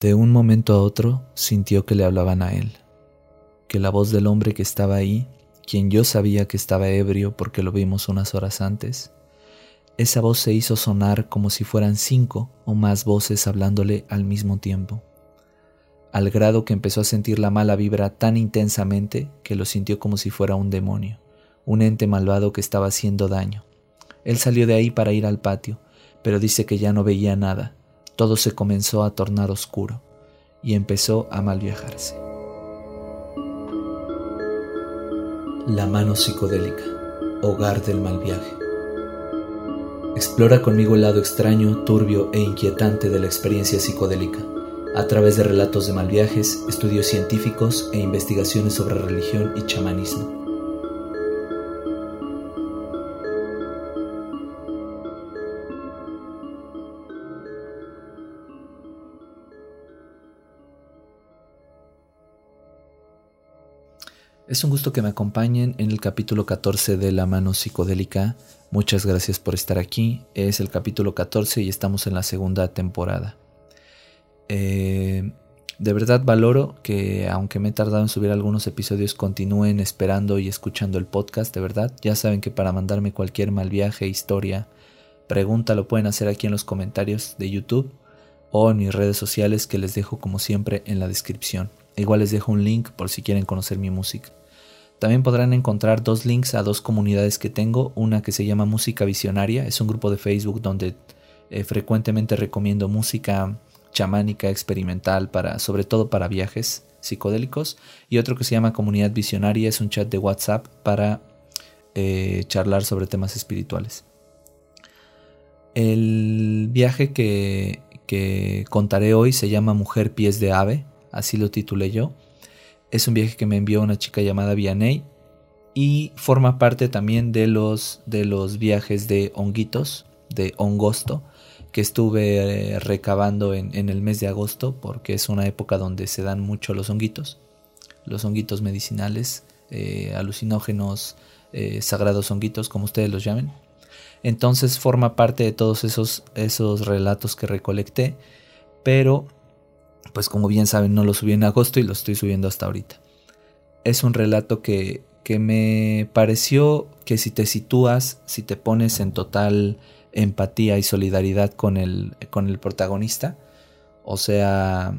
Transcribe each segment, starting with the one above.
De un momento a otro sintió que le hablaban a él, que la voz del hombre que estaba ahí, quien yo sabía que estaba ebrio porque lo vimos unas horas antes, esa voz se hizo sonar como si fueran cinco o más voces hablándole al mismo tiempo, al grado que empezó a sentir la mala vibra tan intensamente que lo sintió como si fuera un demonio, un ente malvado que estaba haciendo daño. Él salió de ahí para ir al patio, pero dice que ya no veía nada, todo se comenzó a tornar oscuro y empezó a malviajarse. La mano psicodélica, hogar del mal viaje. Explora conmigo el lado extraño, turbio e inquietante de la experiencia psicodélica, a través de relatos de mal viajes, estudios científicos e investigaciones sobre religión y chamanismo. Es un gusto que me acompañen en el capítulo 14 de La mano psicodélica. Muchas gracias por estar aquí. Es el capítulo 14 y estamos en la segunda temporada. Eh, de verdad valoro que aunque me he tardado en subir algunos episodios, continúen esperando y escuchando el podcast, de verdad. Ya saben que para mandarme cualquier mal viaje, historia, pregunta, lo pueden hacer aquí en los comentarios de YouTube o en mis redes sociales que les dejo como siempre en la descripción. Igual les dejo un link por si quieren conocer mi música. También podrán encontrar dos links a dos comunidades que tengo, una que se llama Música Visionaria, es un grupo de Facebook donde eh, frecuentemente recomiendo música chamánica experimental sobre todo para viajes psicodélicos. Y otro que se llama Comunidad Visionaria, es un chat de WhatsApp para eh, charlar sobre temas espirituales. El viaje que contaré hoy se llama Mujer Pies de Ave, así lo titulé yo es un viaje que me envió una chica llamada Vianey y forma parte también de los, de los viajes de honguitos, de hongosto, que estuve eh, recabando en, el mes de agosto porque es una época donde se dan mucho los honguitos, los honguitos medicinales, eh, alucinógenos, eh, sagrados honguitos, como ustedes los llamen. Entonces forma parte de todos esos, esos relatos que recolecté, pero pues como bien saben no lo subí en agosto y lo estoy subiendo hasta ahorita. Es un relato que, que me pareció que si te sitúas, si te pones en total empatía y solidaridad con el, con el protagonista, o sea,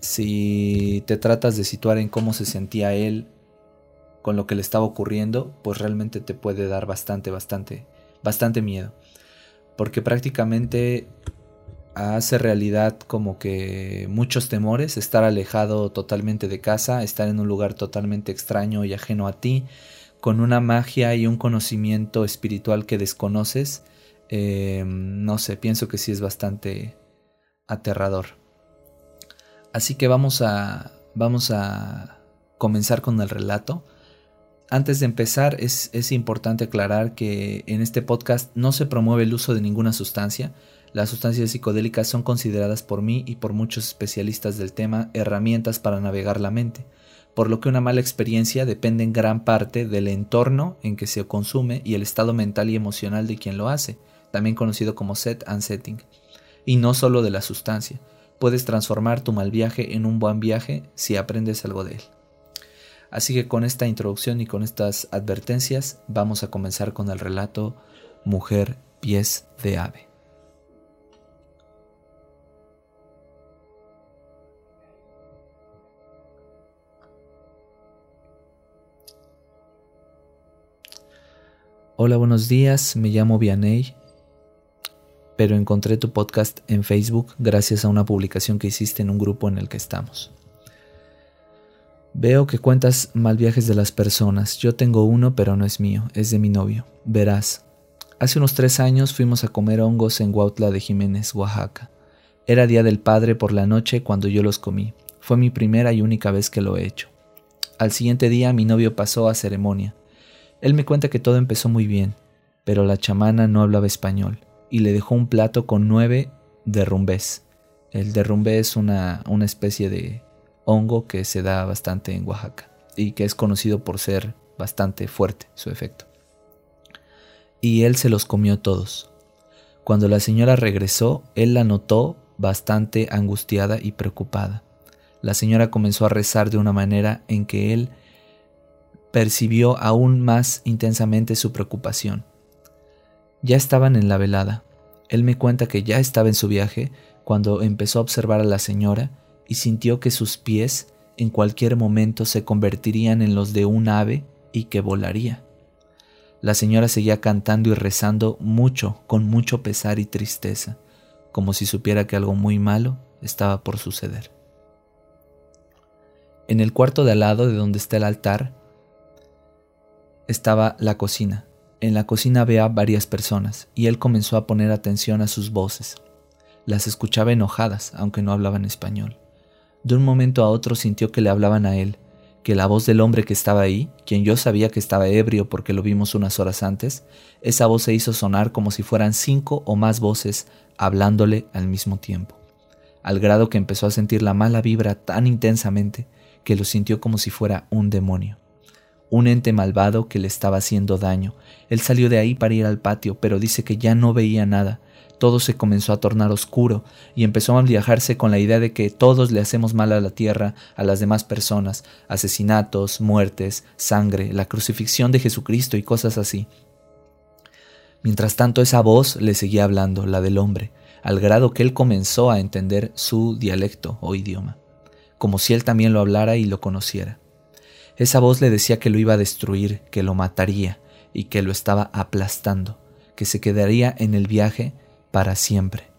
si te tratas de situar en cómo se sentía él con lo que le estaba ocurriendo, pues realmente te puede dar bastante, bastante, bastante miedo. Porque prácticamente hace realidad como que muchos temores, estar alejado totalmente de casa, estar en un lugar totalmente extraño y ajeno a ti, con una magia y un conocimiento espiritual que desconoces, eh, no sé, pienso que sí es bastante aterrador. Así que vamos a, vamos a comenzar con el relato. Antes de empezar, es, es importante aclarar que en este podcast no se promueve el uso de ninguna sustancia, las sustancias psicodélicas son consideradas por mí y por muchos especialistas del tema herramientas para navegar la mente, por lo que una mala experiencia depende en gran parte del entorno en que se consume y el estado mental y emocional de quien lo hace, también conocido como set and setting, y no solo de la sustancia. Puedes transformar tu mal viaje en un buen viaje si aprendes algo de él. Así que con esta introducción y con estas advertencias vamos a comenzar con el relato Mujer pies de ave. Hola, buenos días, me llamo Vianey, pero encontré tu podcast en Facebook gracias a una publicación que hiciste en un grupo en el que estamos. Veo que cuentas mal viajes de las personas. Yo tengo uno, pero no es mío, es de mi novio. Verás, hace unos tres años fuimos a comer hongos en Huautla de Jiménez, Oaxaca. Era Día del Padre por la noche cuando yo los comí. Fue mi primera y única vez que lo he hecho. Al siguiente día mi novio pasó a ceremonia. Él me cuenta que todo empezó muy bien, pero la chamana no hablaba español y le dejó un plato con nueve derrumbés. El derrumbé es una, una especie de hongo que se da bastante en Oaxaca y que es conocido por ser bastante fuerte su efecto. Y él se los comió todos. Cuando la señora regresó, él la notó bastante angustiada y preocupada. La señora comenzó a rezar de una manera en que él percibió aún más intensamente su preocupación. Ya estaban en la velada. Él me cuenta que ya estaba en su viaje cuando empezó a observar a la señora y sintió que sus pies en cualquier momento se convertirían en los de un ave y que volaría. La señora seguía cantando y rezando mucho, con mucho pesar y tristeza, como si supiera que algo muy malo estaba por suceder. En el cuarto de al lado de donde está el altar estaba la cocina. En la cocina veía varias personas y él comenzó a poner atención a sus voces. Las escuchaba enojadas, aunque no hablaban español. De un momento a otro sintió que le hablaban a él, que la voz del hombre que estaba ahí, quien yo sabía que estaba ebrio porque lo vimos unas horas antes, esa voz se hizo sonar como si fueran cinco o más voces hablándole al mismo tiempo, al grado que empezó a sentir la mala vibra tan intensamente que lo sintió como si fuera un demonio, un ente malvado que le estaba haciendo daño. Él salió de ahí para ir al patio, pero dice que ya no veía nada, todo se comenzó a tornar oscuro y empezó a viajarse con la idea de que todos le hacemos mal a la tierra, a las demás personas, asesinatos, muertes, sangre, la crucifixión de Jesucristo y cosas así. Mientras tanto esa voz le seguía hablando, la del hombre, al grado que él comenzó a entender su dialecto o idioma, como si él también lo hablara y lo conociera. Esa voz le decía que lo iba a destruir, que lo mataría y que lo estaba aplastando, que se quedaría en el viaje para siempre.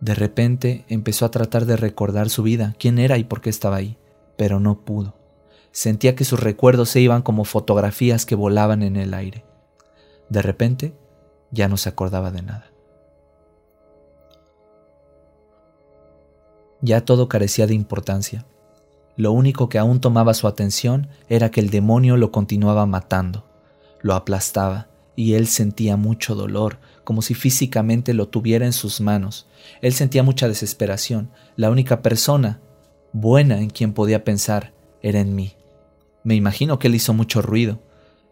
De repente empezó a tratar de recordar su vida, quién era y por qué estaba ahí, pero no pudo. Sentía que sus recuerdos se iban como fotografías que volaban en el aire. De repente ya no se acordaba de nada. Ya todo carecía de importancia. Lo único que aún tomaba su atención era que el demonio lo continuaba matando, lo aplastaba, y él sentía mucho dolor, como si físicamente lo tuviera en sus manos. Él sentía mucha desesperación. La única persona buena en quien podía pensar era en mí. Me imagino que él hizo mucho ruido.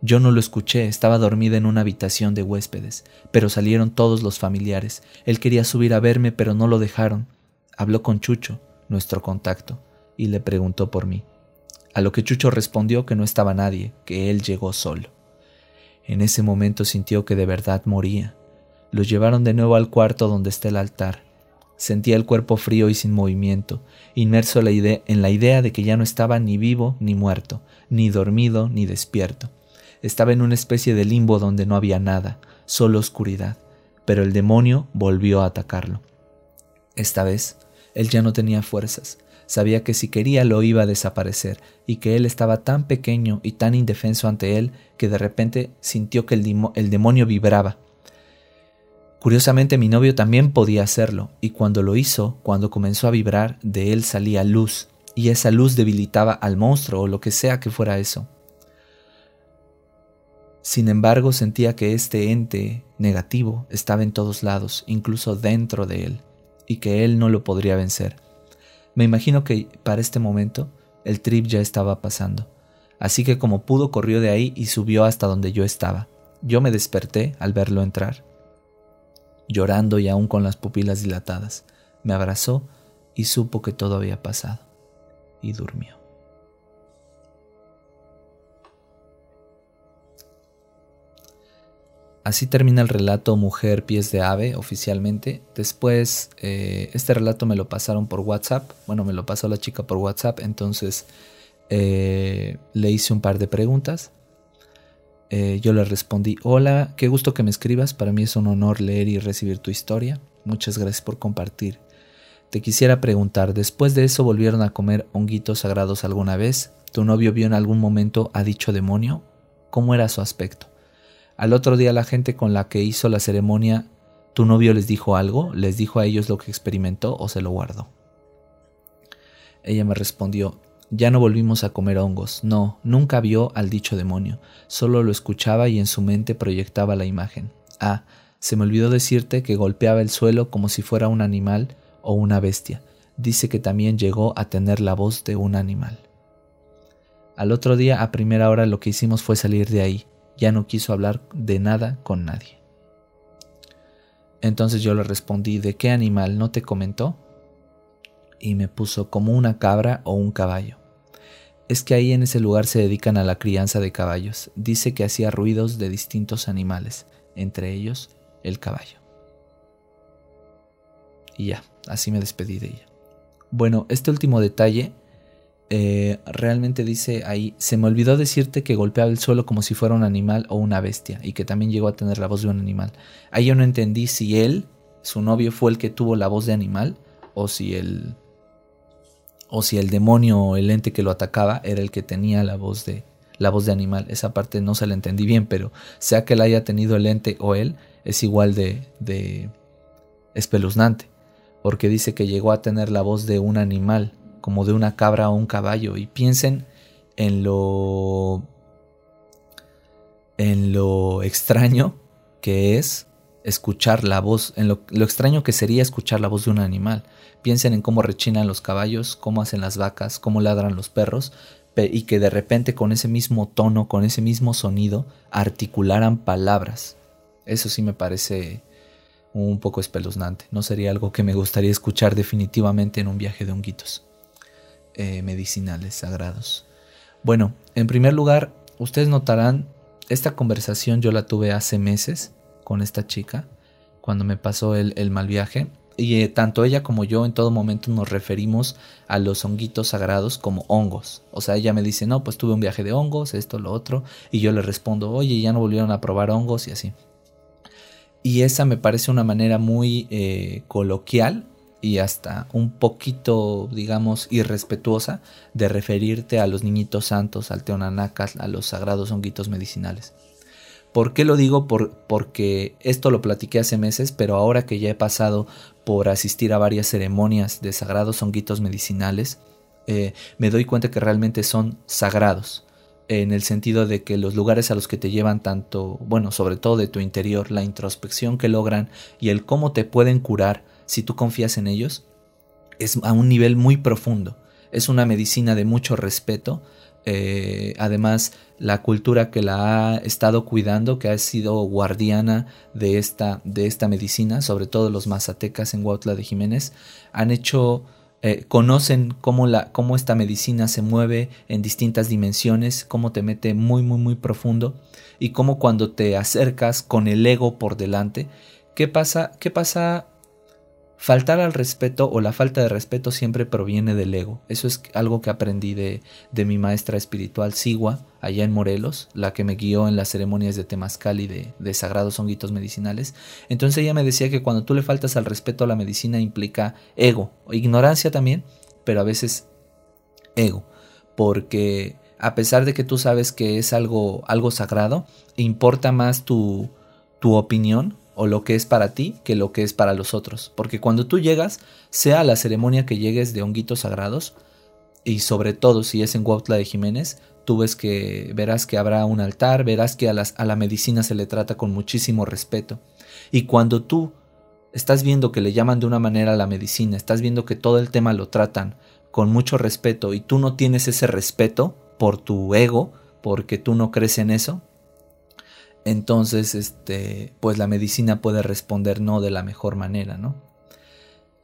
Yo no lo escuché, estaba dormida en una habitación de huéspedes, pero salieron todos los familiares. Él quería subir a verme, pero no lo dejaron. Habló con Chucho, nuestro contacto, y le preguntó por mí. A lo que Chucho respondió que no estaba nadie, que él llegó solo. En ese momento sintió que de verdad moría. Lo llevaron de nuevo al cuarto donde está el altar. Sentía el cuerpo frío y sin movimiento, inmerso en la idea de que ya no estaba ni vivo ni muerto, ni dormido ni despierto. Estaba en una especie de limbo donde no había nada, solo oscuridad, pero el demonio volvió a atacarlo. Esta vez, él ya no tenía fuerzas, sabía que si quería lo iba a desaparecer y que él estaba tan pequeño y tan indefenso ante él que de repente sintió que el, el demonio vibraba Curiosamente mi novio también podía hacerlo, y cuando lo hizo, cuando comenzó a vibrar, de él salía luz, y esa luz debilitaba al monstruo o lo que sea que fuera eso. Sin embargo, sentía que este ente negativo estaba en todos lados, incluso dentro de él, y que él no lo podría vencer. Me imagino que para este momento el trip ya estaba pasando, así que como pudo corrió de ahí y subió hasta donde yo estaba. Yo me desperté al verlo entrar llorando y aún con las pupilas dilatadas. Me abrazó y supo que todo había pasado, y durmió. Así termina el relato Mujer Pies de Ave oficialmente. Después, eh, este relato me lo pasaron por WhatsApp. Bueno, me lo pasó la chica por WhatsApp. Entonces eh, le hice un par de preguntas. Eh, yo le respondí, hola, qué gusto que me escribas, para mí es un honor leer y recibir tu historia, muchas gracias por compartir. Te quisiera preguntar, ¿después de eso volvieron a comer honguitos sagrados alguna vez? ¿Tu novio vio en algún momento a dicho demonio? ¿Cómo era su aspecto? Al otro día la gente con la que hizo la ceremonia, ¿tu novio les dijo algo? ¿Les dijo a ellos lo que experimentó o se lo guardó? Ella me respondió, ya no volvimos a comer hongos, no, nunca vio al dicho demonio, solo lo escuchaba y en su mente proyectaba la imagen. Ah, se me olvidó decirte que golpeaba el suelo como si fuera un animal o una bestia. Dice que también llegó a tener la voz de un animal. Al otro día, a primera hora, lo que hicimos fue salir de ahí. Ya no quiso hablar de nada con nadie. Entonces yo le respondí, ¿de qué animal no te comentó? Y me puso como una cabra o un caballo. Es que ahí en ese lugar se dedican a la crianza de caballos. Dice que hacía ruidos de distintos animales, entre ellos el caballo. Y ya, así me despedí de ella. Bueno, este último detalle eh, realmente dice ahí, se me olvidó decirte que golpeaba el suelo como si fuera un animal o una bestia y que también llegó a tener la voz de un animal. Ahí yo no entendí si él, su novio, fue el que tuvo la voz de animal o si el o si el demonio o el ente que lo atacaba era el que tenía la voz de la voz de animal. Esa parte no se la entendí bien, pero sea que él haya tenido el ente o él, es igual de, de espeluznante, porque dice que llegó a tener la voz de un animal como de una cabra o un caballo. Y piensen en lo. en lo extraño que es escuchar la voz, en lo, extraño que sería escuchar la voz de un animal. Piensen en cómo rechinan los caballos, cómo hacen las vacas, cómo ladran los perros, y que de repente con ese mismo tono, con ese mismo sonido, articularan palabras. Eso sí me parece un poco espeluznante. No sería algo que me gustaría escuchar definitivamente en un viaje de honguitos. Eh, medicinales sagrados. Bueno, en primer lugar, ustedes notarán, esta conversación yo la tuve hace meses con esta chica, cuando me pasó el, mal viaje. Y eh, tanto ella como yo en todo momento nos referimos a los honguitos sagrados como hongos. O sea, ella me dice, no, pues tuve un viaje de hongos, esto, lo otro. Y yo le respondo, oye, ya no volvieron a probar hongos y así. Y esa me parece una manera muy eh, coloquial y hasta un poquito, digamos, irrespetuosa de referirte a los niñitos santos, al teonanacas, a los sagrados honguitos medicinales. ¿Por qué lo digo? Por, porque esto lo platiqué hace meses, pero ahora que ya he pasado por asistir a varias ceremonias de sagrados honguitos medicinales, eh, me doy cuenta que realmente son sagrados, en el sentido de que los lugares a los que te llevan tanto, bueno, sobre todo de tu interior, la introspección que logran y el cómo te pueden curar, si tú confías en ellos, es a un nivel muy profundo. Es una medicina de mucho respeto. Eh, además, la cultura que la ha estado cuidando, que ha sido guardiana de esta, de esta medicina, sobre todo los mazatecas en Huautla de Jiménez, han hecho, eh, conocen cómo, la, cómo esta medicina se mueve en distintas dimensiones, cómo te mete muy, muy, muy profundo y cómo cuando te acercas con el ego por delante, ¿qué pasa? ¿Qué pasa Faltar al respeto o la falta de respeto siempre proviene del ego. Eso es algo que aprendí de, de mi maestra espiritual Sigua, allá en Morelos, la que me guió en las ceremonias de Temazcal y de, de sagrados honguitos medicinales. Entonces ella me decía que cuando tú le faltas al respeto a la medicina implica ego, ignorancia también, pero a veces ego, porque a pesar de que tú sabes que es algo, algo sagrado, importa más tu, tu opinión o lo que es para ti que lo que es para los otros. Porque cuando tú llegas, sea la ceremonia que llegues de honguitos sagrados, y sobre todo si es en Huautla de Jiménez, tú ves que verás que habrá un altar, verás que a, a la medicina se le trata con muchísimo respeto. Y cuando tú estás viendo que le llaman de una manera a la medicina, estás viendo que todo el tema lo tratan con mucho respeto y tú no tienes ese respeto por tu ego, porque tú no crees en eso, entonces este, pues la medicina puede responder no de la mejor manera, ¿no?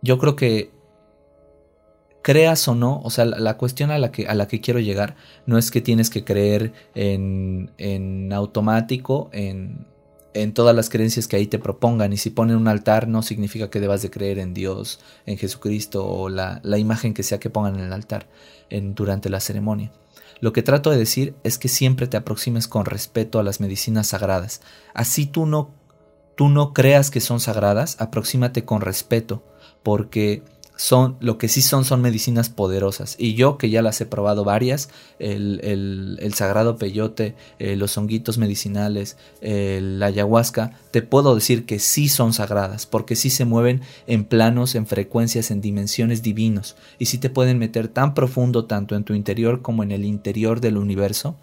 Yo creo que creas o no, o sea, la, cuestión a la, que, a la que quiero llegar no es que tienes que creer en, en automático, en, en todas las creencias que ahí te propongan. Y si ponen un altar, no significa que debas de creer en Dios, en Jesucristo o la, la imagen que sea que pongan en el altar en, durante la ceremonia. Lo que trato de decir es que siempre te aproximes con respeto a las medicinas sagradas. Así tú no, tú no creas que son sagradas, aproxímate con respeto, porque son, lo que sí son, son medicinas poderosas. Y yo, que ya las he probado varias, el, el, sagrado peyote, eh, los honguitos medicinales, la ayahuasca, te puedo decir que sí son sagradas, porque sí se mueven en planos, en frecuencias, en dimensiones divinos, y sí te pueden meter tan profundo tanto en tu interior como en el interior del universo,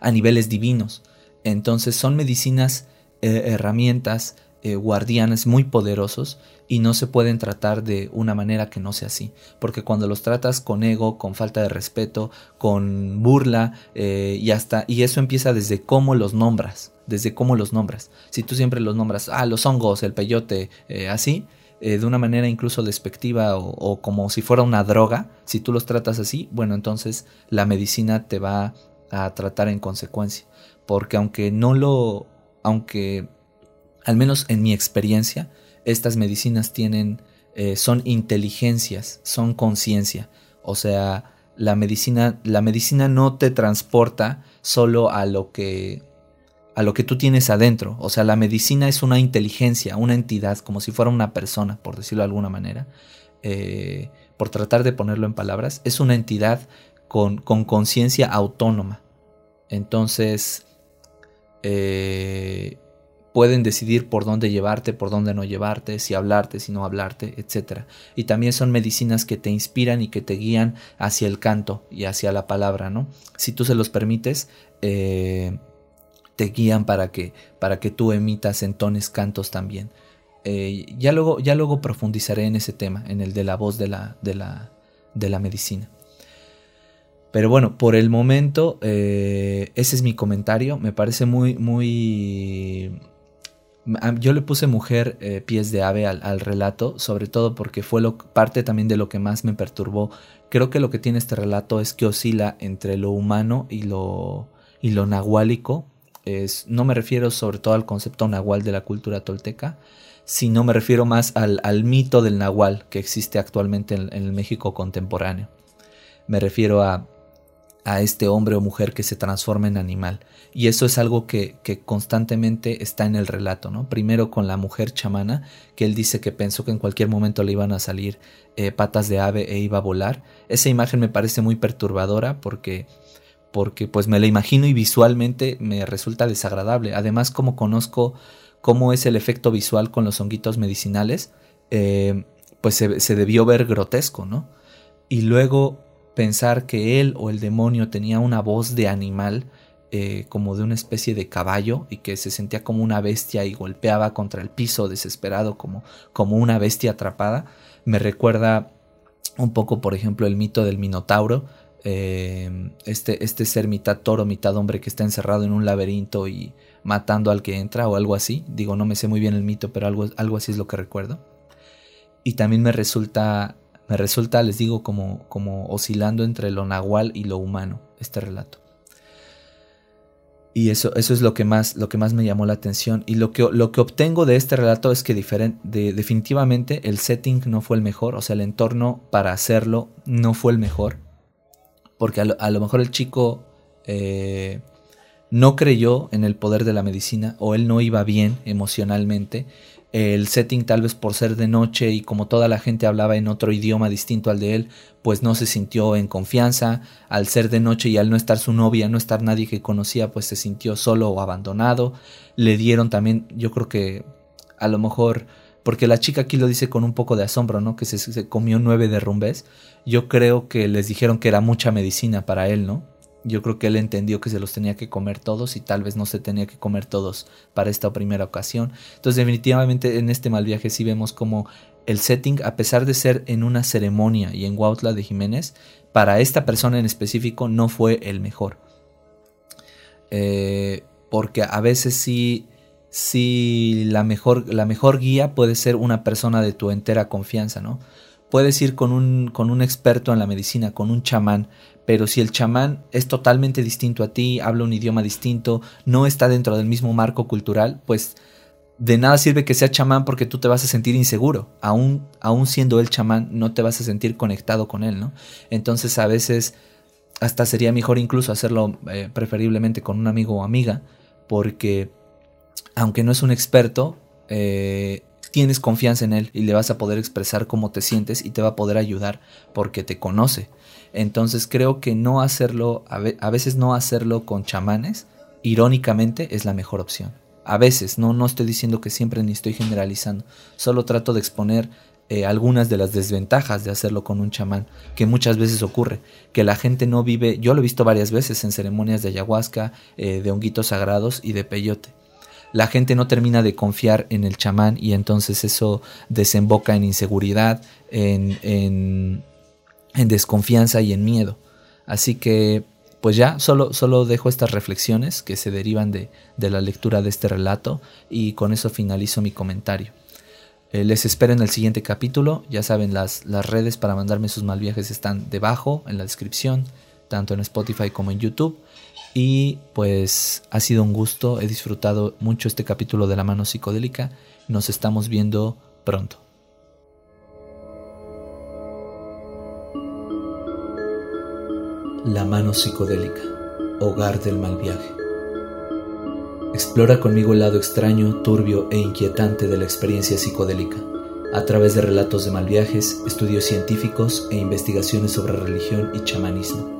a niveles divinos. Entonces son medicinas, eh, herramientas, eh, guardianes muy poderosos y no se pueden tratar de una manera que no sea así. Porque cuando los tratas con ego, con falta de respeto, con burla eh, y hasta, y eso empieza desde cómo los nombras. desde cómo los nombras. Si tú siempre los nombras, ah, los hongos, el peyote, eh, así, de una manera incluso despectiva o, como si fuera una droga, si tú los tratas así, bueno, entonces la medicina te va a tratar en consecuencia. Porque aunque no lo, aunque al menos en mi experiencia, estas medicinas tienen, eh, son inteligencias, son conciencia. O sea, la medicina, la medicina no te transporta solo a lo que a lo que tú tienes adentro. O sea, la medicina es una inteligencia, una entidad, como si fuera una persona, por decirlo de alguna manera. Eh, por tratar de ponerlo en palabras, es una entidad con conciencia autónoma. Entonces, eh, pueden decidir por dónde llevarte, por dónde no llevarte, si hablarte, si no hablarte, etc. Y también son medicinas que te inspiran y que te guían hacia el canto y hacia la palabra, ¿no? Si tú se los permites, eh, te guían para que, para que tú emitas entones cantos también. Eh, ya, luego, ya luego profundizaré en ese tema, en el de la voz de la, de la, de la medicina. Pero bueno, por el momento, eh, ese es mi comentario. Me parece muy, muy yo le puse mujer eh, pies de ave al, relato, sobre todo porque fue parte también de lo que más me perturbó. Creo que lo que tiene este relato es que oscila entre lo humano y lo, y lo nahuálico. Es, no me refiero sobre todo al concepto nahual de la cultura tolteca, sino me refiero más al, mito del nahual que existe actualmente en el México contemporáneo. Me refiero a a este hombre o mujer que se transforma en animal. Y eso es algo que, constantemente está en el relato, ¿no? Primero con la mujer chamana, que él dice que pensó que en cualquier momento le iban a salir eh, patas de ave e iba a volar. Esa imagen me parece muy perturbadora porque, porque pues me la imagino y visualmente me resulta desagradable. Además, como conozco cómo es el efecto visual con los honguitos medicinales, eh, pues se, se debió ver grotesco, ¿no? Y luego pensar que él o el demonio tenía una voz de animal, eh, como de una especie de caballo, y que se sentía como una bestia y golpeaba contra el piso desesperado como, como una bestia atrapada, me recuerda un poco, por ejemplo, el mito del Minotauro, eh, este, este ser mitad toro, mitad hombre que está encerrado en un laberinto y matando al que entra o algo así. Digo, no me sé muy bien el mito, pero algo, algo así es lo que recuerdo. Y también me resulta me resulta, les digo, como, como oscilando entre lo nahual y lo humano, este relato. Y eso, eso es lo que, más, lo que más me llamó la atención. Y lo que, lo que obtengo de este relato es que de, definitivamente el setting no fue el mejor, o sea, el entorno para hacerlo no fue el mejor. Porque a lo, mejor el chico eh, no creyó en el poder de la medicina o él no iba bien emocionalmente el setting tal vez por ser de noche y como toda la gente hablaba en otro idioma distinto al de él, pues no se sintió en confianza, al ser de noche y al no estar su novia, no estar nadie que conocía, pues se sintió solo o abandonado, le dieron también, yo creo que a lo mejor, porque la chica aquí lo dice con un poco de asombro, ¿no? Que se, se comió nueve derrumbes, yo creo que les dijeron que era mucha medicina para él, ¿no? Yo creo que él entendió que se los tenía que comer todos y tal vez no se tenía que comer todos para esta primera ocasión. Entonces definitivamente en este mal viaje sí vemos como el setting, a pesar de ser en una ceremonia y en Huautla de Jiménez, para esta persona en específico no fue el mejor. Eh, porque a veces sí, sí la, mejor, la mejor guía puede ser una persona de tu entera confianza, ¿no? Puedes ir con un, con un experto en la medicina, con un chamán, pero si el chamán es totalmente distinto a ti, habla un idioma distinto, no está dentro del mismo marco cultural, pues de nada sirve que sea chamán porque tú te vas a sentir inseguro. Aún, aún siendo el chamán, no te vas a sentir conectado con él, ¿no? Entonces a veces hasta sería mejor incluso hacerlo eh, preferiblemente con un amigo o amiga, porque aunque no es un experto, eh, tienes confianza en él y le vas a poder expresar cómo te sientes y te va a poder ayudar porque te conoce. Entonces creo que no hacerlo, a veces no hacerlo con chamanes, irónicamente es la mejor opción. A veces, no, no estoy diciendo que siempre ni estoy generalizando, solo trato de exponer eh, algunas de las desventajas de hacerlo con un chamán, que muchas veces ocurre, que la gente no vive, yo lo he visto varias veces en ceremonias de ayahuasca, eh, de honguitos sagrados y de peyote. La gente no termina de confiar en el chamán y entonces eso desemboca en inseguridad, en, en, desconfianza y en miedo. Así que pues ya, solo, solo dejo estas reflexiones que se derivan de, de la lectura de este relato y con eso finalizo mi comentario. Eh, les espero en el siguiente capítulo. Ya saben, las, las redes para mandarme sus mal viajes están debajo en la descripción, tanto en Spotify como en YouTube. Y pues ha sido un gusto, he disfrutado mucho este capítulo de la mano psicodélica. Nos estamos viendo pronto. La mano psicodélica, hogar del mal viaje. Explora conmigo el lado extraño, turbio e inquietante de la experiencia psicodélica, a través de relatos de mal viajes, estudios científicos e investigaciones sobre religión y chamanismo.